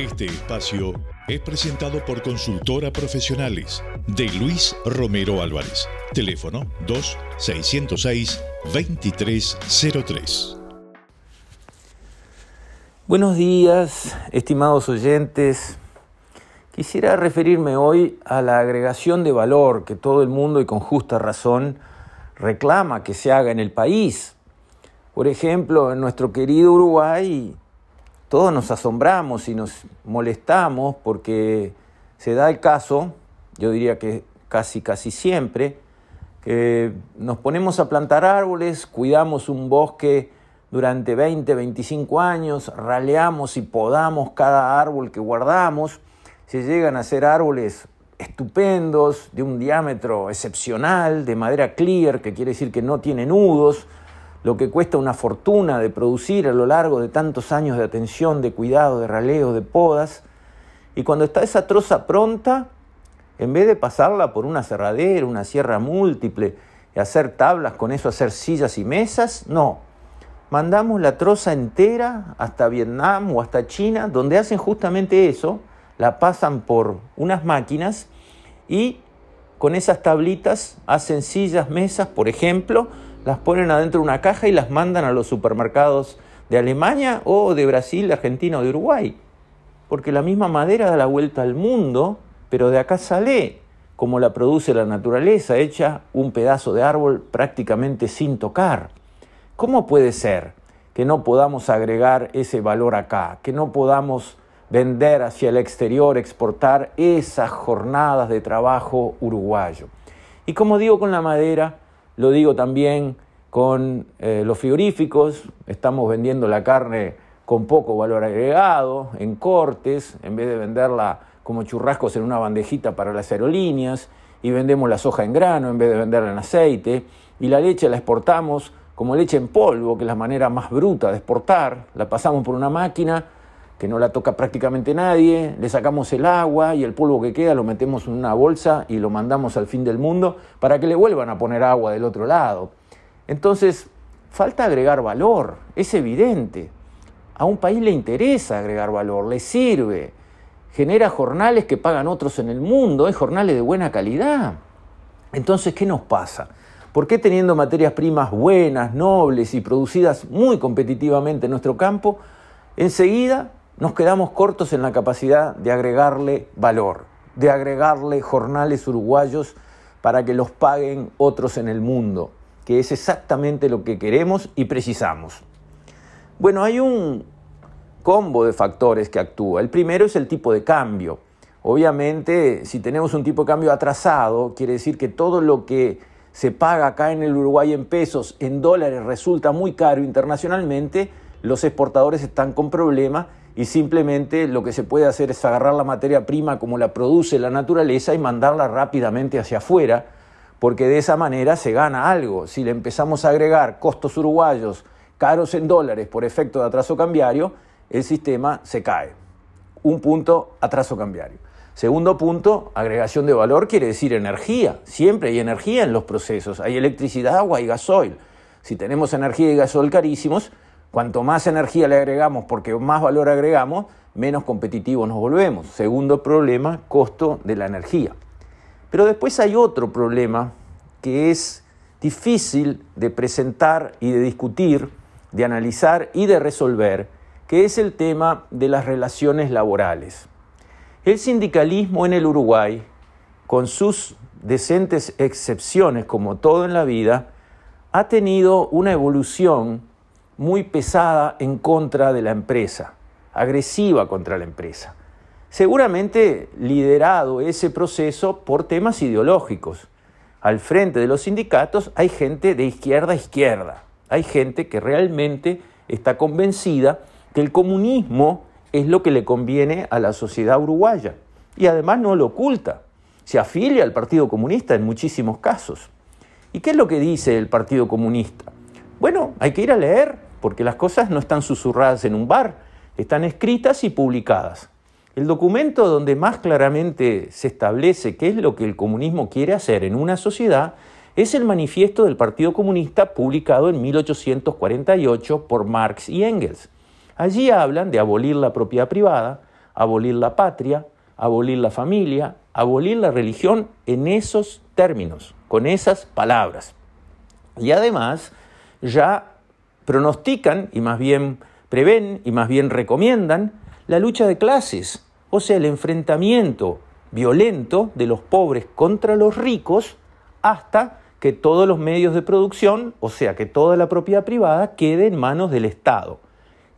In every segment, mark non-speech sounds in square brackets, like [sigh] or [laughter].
Este espacio es presentado por Consultora Profesionales de Luis Romero Álvarez. Teléfono 2-606-2303. Buenos días, estimados oyentes. Quisiera referirme hoy a la agregación de valor que todo el mundo y con justa razón reclama que se haga en el país. Por ejemplo, en nuestro querido Uruguay todos nos asombramos y nos molestamos porque se da el caso, yo diría que casi casi siempre, que nos ponemos a plantar árboles, cuidamos un bosque durante 20, 25 años, raleamos y podamos cada árbol que guardamos, se llegan a ser árboles estupendos, de un diámetro excepcional, de madera clear, que quiere decir que no tiene nudos, lo que cuesta una fortuna de producir a lo largo de tantos años de atención, de cuidado, de raleo, de podas. Y cuando está esa troza pronta, en vez de pasarla por una cerradera, una sierra múltiple, y hacer tablas con eso, hacer sillas y mesas, no. Mandamos la troza entera hasta Vietnam o hasta China, donde hacen justamente eso, la pasan por unas máquinas y con esas tablitas hacen sillas, mesas, por ejemplo, las ponen adentro de una caja y las mandan a los supermercados de Alemania o de Brasil, Argentina o de Uruguay. Porque la misma madera da la vuelta al mundo, pero de acá sale, como la produce la naturaleza, hecha un pedazo de árbol prácticamente sin tocar. ¿Cómo puede ser que no podamos agregar ese valor acá, que no podamos vender hacia el exterior, exportar esas jornadas de trabajo uruguayo? Y como digo con la madera, lo digo también con eh, los frigoríficos, estamos vendiendo la carne con poco valor agregado, en cortes, en vez de venderla como churrascos en una bandejita para las aerolíneas, y vendemos la soja en grano en vez de venderla en aceite, y la leche la exportamos como leche en polvo, que es la manera más bruta de exportar, la pasamos por una máquina que no la toca prácticamente nadie, le sacamos el agua y el polvo que queda lo metemos en una bolsa y lo mandamos al fin del mundo para que le vuelvan a poner agua del otro lado. Entonces, falta agregar valor, es evidente. A un país le interesa agregar valor, le sirve, genera jornales que pagan otros en el mundo, es jornales de buena calidad. Entonces, ¿qué nos pasa? ¿Por qué teniendo materias primas buenas, nobles y producidas muy competitivamente en nuestro campo, enseguida nos quedamos cortos en la capacidad de agregarle valor, de agregarle jornales uruguayos para que los paguen otros en el mundo, que es exactamente lo que queremos y precisamos. Bueno, hay un combo de factores que actúa. El primero es el tipo de cambio. Obviamente, si tenemos un tipo de cambio atrasado, quiere decir que todo lo que se paga acá en el Uruguay en pesos, en dólares, resulta muy caro internacionalmente, los exportadores están con problemas y simplemente lo que se puede hacer es agarrar la materia prima como la produce la naturaleza y mandarla rápidamente hacia afuera, porque de esa manera se gana algo. Si le empezamos a agregar costos uruguayos caros en dólares por efecto de atraso cambiario, el sistema se cae. Un punto, atraso cambiario. Segundo punto, agregación de valor quiere decir energía. Siempre hay energía en los procesos. Hay electricidad, agua y gasoil. Si tenemos energía y gasoil carísimos, Cuanto más energía le agregamos porque más valor agregamos, menos competitivos nos volvemos. Segundo problema, costo de la energía. Pero después hay otro problema que es difícil de presentar y de discutir, de analizar y de resolver, que es el tema de las relaciones laborales. El sindicalismo en el Uruguay, con sus decentes excepciones como todo en la vida, ha tenido una evolución muy pesada en contra de la empresa, agresiva contra la empresa. Seguramente liderado ese proceso por temas ideológicos. Al frente de los sindicatos hay gente de izquierda a izquierda, hay gente que realmente está convencida que el comunismo es lo que le conviene a la sociedad uruguaya y además no lo oculta. Se afilia al Partido Comunista en muchísimos casos. ¿Y qué es lo que dice el Partido Comunista? Bueno, hay que ir a leer porque las cosas no están susurradas en un bar, están escritas y publicadas. El documento donde más claramente se establece qué es lo que el comunismo quiere hacer en una sociedad es el manifiesto del Partido Comunista publicado en 1848 por Marx y Engels. Allí hablan de abolir la propiedad privada, abolir la patria, abolir la familia, abolir la religión en esos términos, con esas palabras. Y además ya pronostican y más bien prevén y más bien recomiendan la lucha de clases, o sea, el enfrentamiento violento de los pobres contra los ricos hasta que todos los medios de producción, o sea, que toda la propiedad privada, quede en manos del Estado.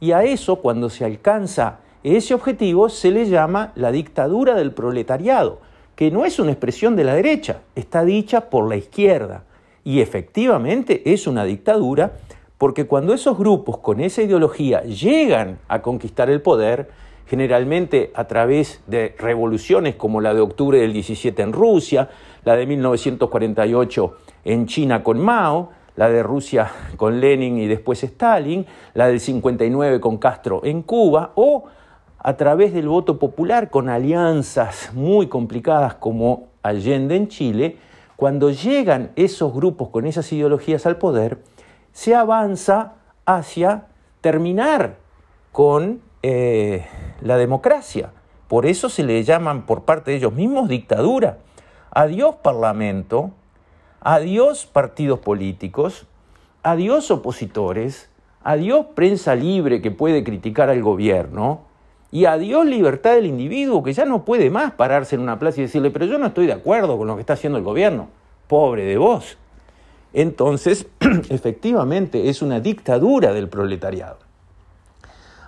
Y a eso, cuando se alcanza ese objetivo, se le llama la dictadura del proletariado, que no es una expresión de la derecha, está dicha por la izquierda. Y efectivamente es una dictadura porque cuando esos grupos con esa ideología llegan a conquistar el poder, generalmente a través de revoluciones como la de octubre del 17 en Rusia, la de 1948 en China con Mao, la de Rusia [laughs] con Lenin y después Stalin, la del 59 con Castro en Cuba, o a través del voto popular con alianzas muy complicadas como Allende en Chile, cuando llegan esos grupos con esas ideologías al poder, se avanza hacia terminar con eh, la democracia. Por eso se le llaman por parte de ellos mismos dictadura. Adiós parlamento, adiós partidos políticos, adiós opositores, adiós prensa libre que puede criticar al gobierno y adiós libertad del individuo que ya no puede más pararse en una plaza y decirle, pero yo no estoy de acuerdo con lo que está haciendo el gobierno. Pobre de vos. Entonces, [clears throat] efectivamente, es una dictadura del proletariado.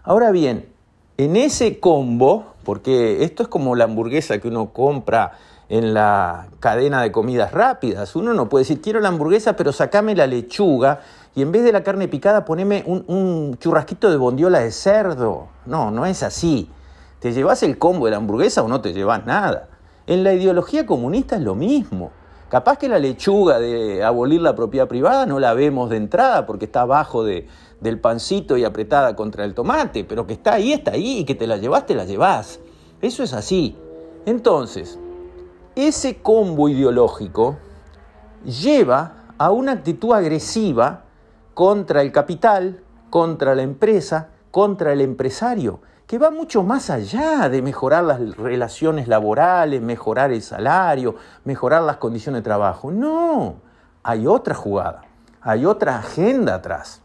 Ahora bien, en ese combo, porque esto es como la hamburguesa que uno compra en la cadena de comidas rápidas. Uno no puede decir, quiero la hamburguesa, pero sacame la lechuga y en vez de la carne picada poneme un, churrasquito de bondiola de cerdo. No, no es así. ¿Te llevas el combo de la hamburguesa o no te llevas nada? En la ideología comunista es lo mismo. Capaz que la lechuga de abolir la propiedad privada no la vemos de entrada porque está abajo de, del pancito y apretada contra el tomate, pero que está ahí, está ahí, y que te la llevas, te la llevas. Eso es así. Entonces, ese combo ideológico lleva a una actitud agresiva contra el capital, contra la empresa, contra el empresario, que va mucho más allá de mejorar las relaciones laborales, mejorar el salario, mejorar las condiciones de trabajo. No, hay otra jugada, hay otra agenda atrás,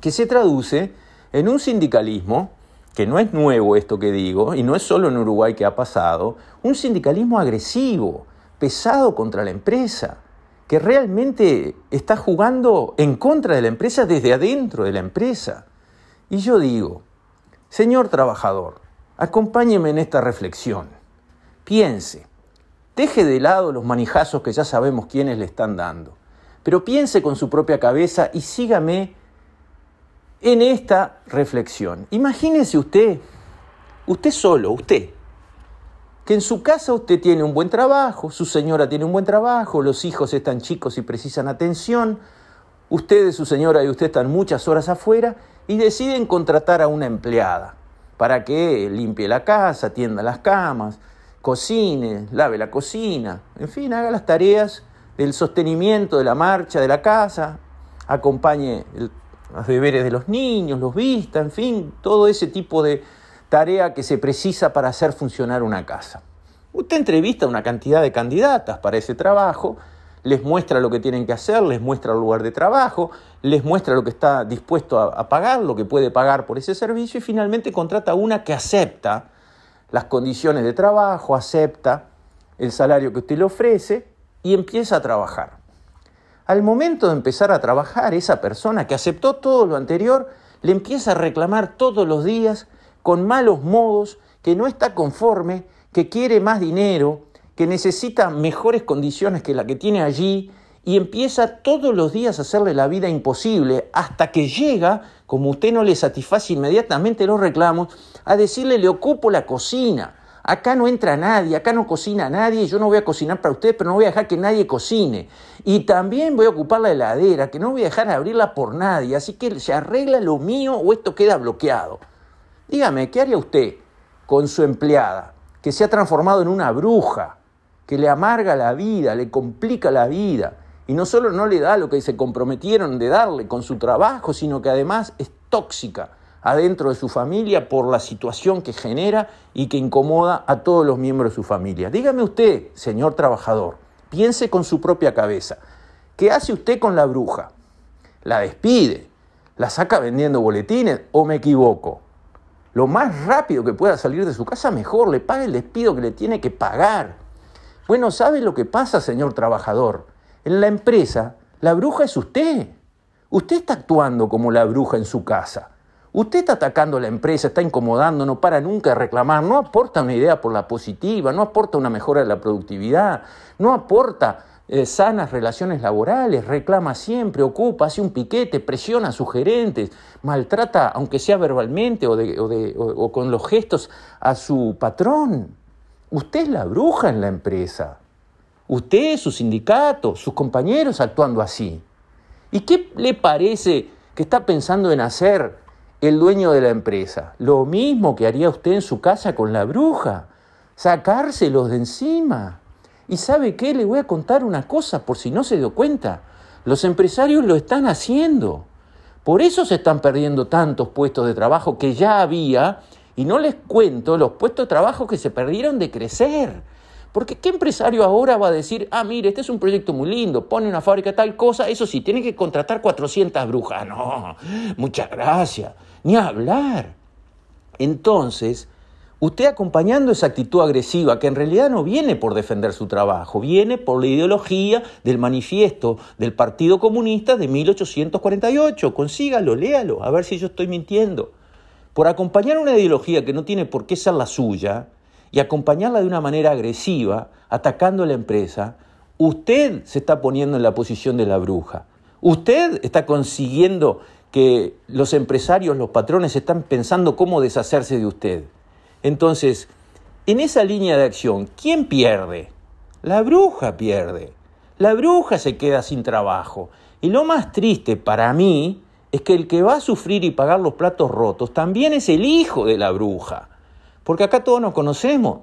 que se traduce en un sindicalismo que no es nuevo esto que digo, y no es solo en Uruguay que ha pasado, un sindicalismo agresivo, pesado contra la empresa, que realmente está jugando en contra de la empresa desde adentro de la empresa. Y yo digo, señor trabajador, acompáñeme en esta reflexión. Piense, deje de lado los manijazos que ya sabemos quiénes le están dando, pero piense con su propia cabeza y sígame en esta reflexión. Imagínese usted, usted solo, usted, que en su casa usted tiene un buen trabajo, su señora tiene un buen trabajo, los hijos están chicos y precisan atención, usted, su señora y usted están muchas horas afuera y deciden contratar a una empleada para que limpie la casa, tienda las camas, cocine, lave la cocina, en fin, haga las tareas del sostenimiento de la marcha de la casa, acompañe el los deberes de los niños, los vistas, en fin, todo ese tipo de tarea que se precisa para hacer funcionar una casa. Usted entrevista a una cantidad de candidatas para ese trabajo, les muestra lo que tienen que hacer, les muestra el lugar de trabajo, les muestra lo que está dispuesto a, pagar, lo que puede pagar por ese servicio y finalmente contrata una que acepta las condiciones de trabajo, acepta el salario que usted le ofrece y empieza a trabajar. Al momento de empezar a trabajar, esa persona que aceptó todo lo anterior, le empieza a reclamar todos los días con malos modos, que no está conforme, que quiere más dinero, que necesita mejores condiciones que la que tiene allí, y empieza todos los días a hacerle la vida imposible hasta que llega, como usted no le satisface inmediatamente los reclamos, a decirle le ocupo la cocina, Acá no entra nadie, acá no cocina nadie, yo no voy a cocinar para ustedes, pero no voy a dejar que nadie cocine. Y también voy a ocupar la heladera, que no voy a dejar abrirla por nadie, así que se arregla lo mío o esto queda bloqueado. Dígame, ¿qué haría usted con su empleada, que se ha transformado en una bruja, que le amarga la vida, le complica la vida, y no solo no le da lo que se comprometieron de darle con su trabajo, sino que además es tóxica, adentro de su familia por la situación que genera y que incomoda a todos los miembros de su familia. Dígame usted, señor trabajador, piense con su propia cabeza, ¿qué hace usted con la bruja? ¿La despide? ¿La saca vendiendo boletines o me equivoco? Lo más rápido que pueda salir de su casa, mejor, le pague el despido que le tiene que pagar. Bueno, ¿sabe lo que pasa, señor trabajador? En la empresa, la bruja es usted. Usted está actuando como la bruja en su casa. Usted está atacando a la empresa, está incomodando, no para nunca de reclamar, no aporta una idea por la positiva, no aporta una mejora de la productividad, no aporta eh, sanas relaciones laborales, reclama siempre, ocupa, hace un piquete, presiona a sus gerentes, maltrata, aunque sea verbalmente o, o con los gestos, a su patrón. Usted es la bruja en la empresa. Usted, su sindicato, sus compañeros actuando así. ¿Y qué le parece que está pensando en hacer el dueño de la empresa? Lo mismo que haría usted en su casa con la bruja, sacárselos de encima. ¿Y sabe qué? Le voy a contar una cosa por si no se dio cuenta. Los empresarios lo están haciendo. Por eso se están perdiendo tantos puestos de trabajo que ya había, y no les cuento los puestos de trabajo que se perdieron de crecer. Porque ¿qué empresario ahora va a decir, ah, mire, este es un proyecto muy lindo, pone una fábrica tal cosa, eso sí, tiene que contratar 400 brujas? No, muchas gracias, ni hablar. Entonces, usted acompañando esa actitud agresiva, que en realidad no viene por defender su trabajo, viene por la ideología del manifiesto del Partido Comunista de 1848, consígalo, léalo, a ver si yo estoy mintiendo. Por acompañar una ideología que no tiene por qué ser la suya, y acompañarla de una manera agresiva, atacando a la empresa, usted se está poniendo en la posición de la bruja. Usted está consiguiendo que los empresarios, los patrones, están pensando cómo deshacerse de usted. Entonces, en esa línea de acción, ¿quién pierde? La bruja pierde. La bruja se queda sin trabajo. Y lo más triste para mí es que el que va a sufrir y pagar los platos rotos también es el hijo de la bruja. Porque acá todos nos conocemos.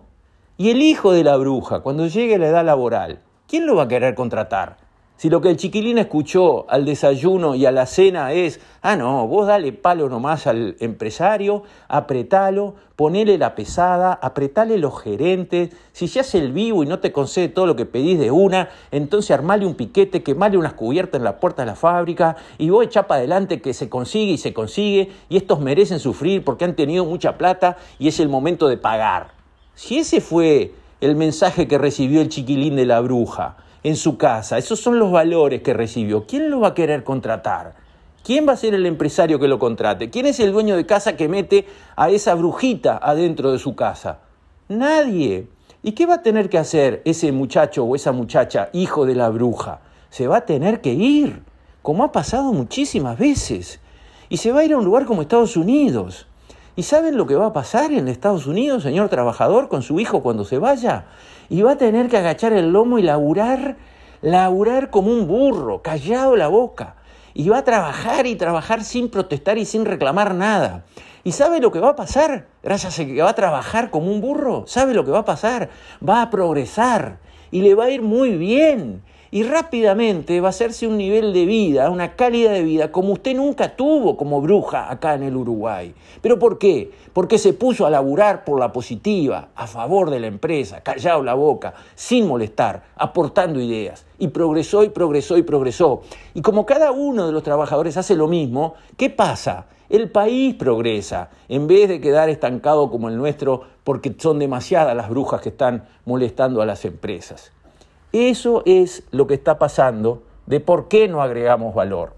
Y el hijo de la bruja, cuando llegue la edad laboral, ¿quién lo va a querer contratar? Si lo que el chiquilín escuchó al desayuno y a la cena es, ah, no, vos dale palo nomás al empresario, apretalo, ponele la pesada, apretale los gerentes, si se hace el vivo y no te concede todo lo que pedís de una, entonces armale un piquete, quemale unas cubiertas en la puerta de la fábrica y vos echá para adelante que se consigue y se consigue y estos merecen sufrir porque han tenido mucha plata y es el momento de pagar. Si ese fue el mensaje que recibió el chiquilín de la bruja, en su casa. Esos son los valores que recibió. ¿Quién lo va a querer contratar? ¿Quién va a ser el empresario que lo contrate? ¿Quién es el dueño de casa que mete a esa brujita adentro de su casa? Nadie. ¿Y qué va a tener que hacer ese muchacho o esa muchacha, hijo de la bruja? Se va a tener que ir, como ha pasado muchísimas veces. Y se va a ir a un lugar como Estados Unidos. ¿Y saben lo que va a pasar en Estados Unidos, señor trabajador, con su hijo cuando se vaya? y va a tener que agachar el lomo y laburar, laburar como un burro, callado la boca. Y va a trabajar y trabajar sin protestar y sin reclamar nada. ¿Y sabe lo que va a pasar? Gracias a que va a trabajar como un burro, ¿sabe lo que va a pasar? Va a progresar y le va a ir muy bien y rápidamente va a hacerse un nivel de vida, una calidad de vida como usted nunca tuvo como bruja acá en el Uruguay. ¿Pero por qué? Porque se puso a laburar por la positiva, a favor de la empresa, callado la boca, sin molestar, aportando ideas. Y progresó y progresó y progresó. Y como cada uno de los trabajadores hace lo mismo, ¿qué pasa? El país progresa, en vez de quedar estancado como el nuestro porque son demasiadas las brujas que están molestando a las empresas. Eso es lo que está pasando de por qué no agregamos valor.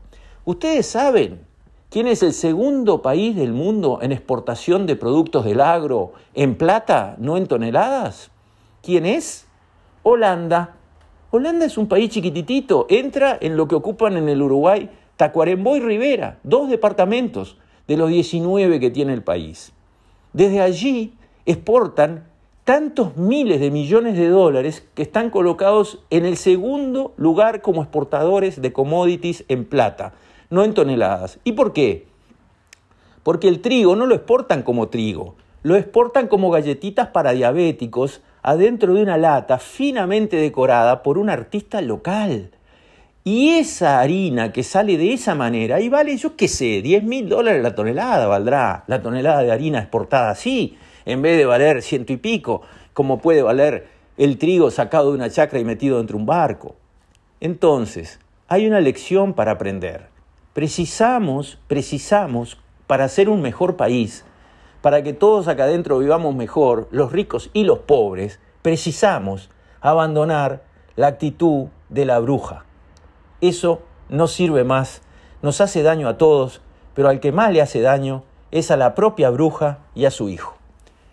Ustedes saben quién es el segundo país del mundo en exportación de productos del agro en plata, no en toneladas. ¿Quién es? Holanda. Holanda es un país chiquititito, entra en lo que ocupan en el Uruguay Tacuarembó y Rivera, dos departamentos de los 19 que tiene el país. Desde allí exportan tantos miles de millones de dólares que están colocados en el segundo lugar como exportadores de commodities en plata, no en toneladas. ¿Y por qué? Porque el trigo no lo exportan como trigo, lo exportan como galletitas para diabéticos adentro de una lata finamente decorada por un artista local. Y esa harina que sale de esa manera, y vale, yo qué sé, 10 mil dólares la tonelada valdrá la tonelada de harina exportada así, en vez de valer ciento y pico, como puede valer el trigo sacado de una chacra y metido dentro de un barco. Entonces, hay una lección para aprender. Precisamos, precisamos, para ser un mejor país, para que todos acá adentro vivamos mejor, los ricos y los pobres, precisamos abandonar la actitud de la bruja. Eso no sirve más, nos hace daño a todos, pero al que más le hace daño es a la propia bruja y a su hijo.